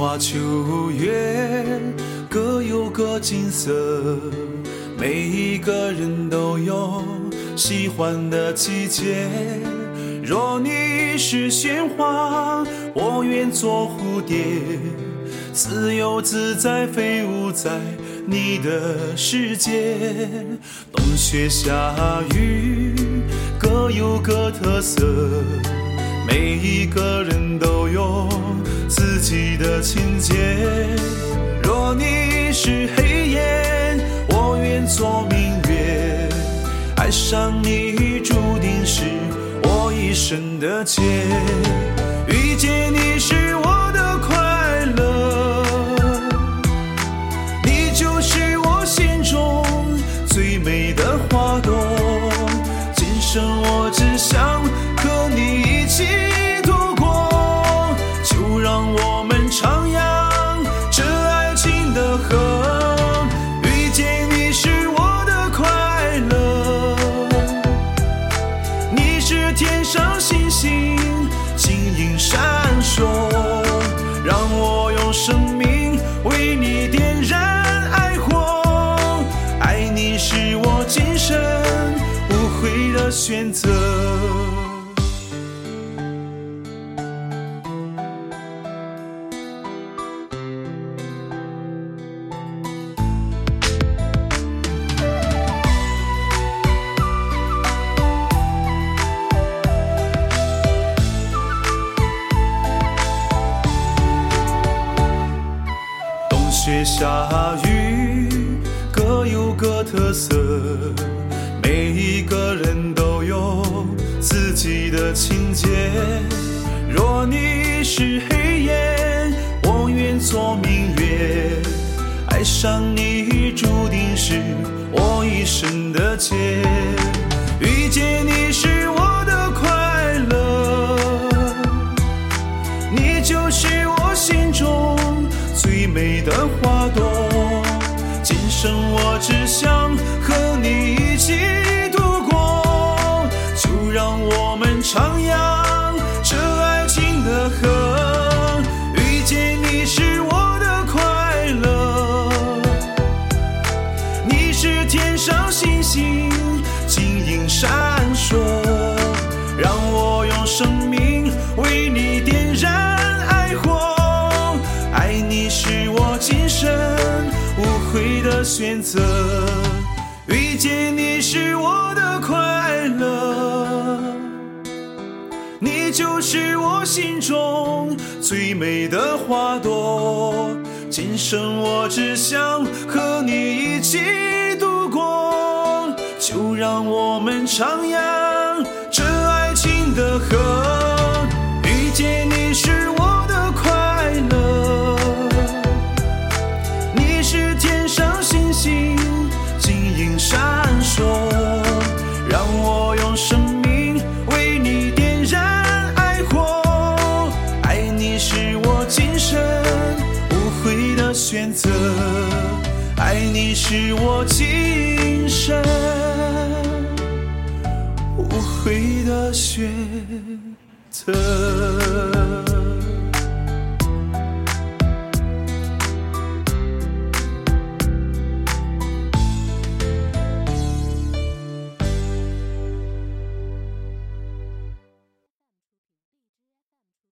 花秋月各有各景色，每一个人都有喜欢的季节。若你是鲜花，我愿做蝴蝶，自由自在飞舞在你的世界。冬雪夏雨各有各特色，每一个人都有自己的情节。若你是黑夜，我愿做明月，爱上你注定是我一生的劫。遇见你选择。冬雪夏雨各有各特色，每一个人自己的情节。若你是黑夜，我愿做明月，爱上你注定是我一生的劫。遇见你是我的快乐。你就是我心中最美的花朵，今生我只想和你上星，晶莹闪烁，让我用生命为你点燃爱火。爱你是我今生无悔的选择，遇见你是我的快乐，你就是我心中最美的花朵。今生我只想和你一起，就让我们徜徉这爱情的河。遇见你是我的快乐，你是天上星星，晶莹闪烁，让我用生命为你点燃爱火。爱你是我今生无悔的选择，爱你是我今生悔的选择。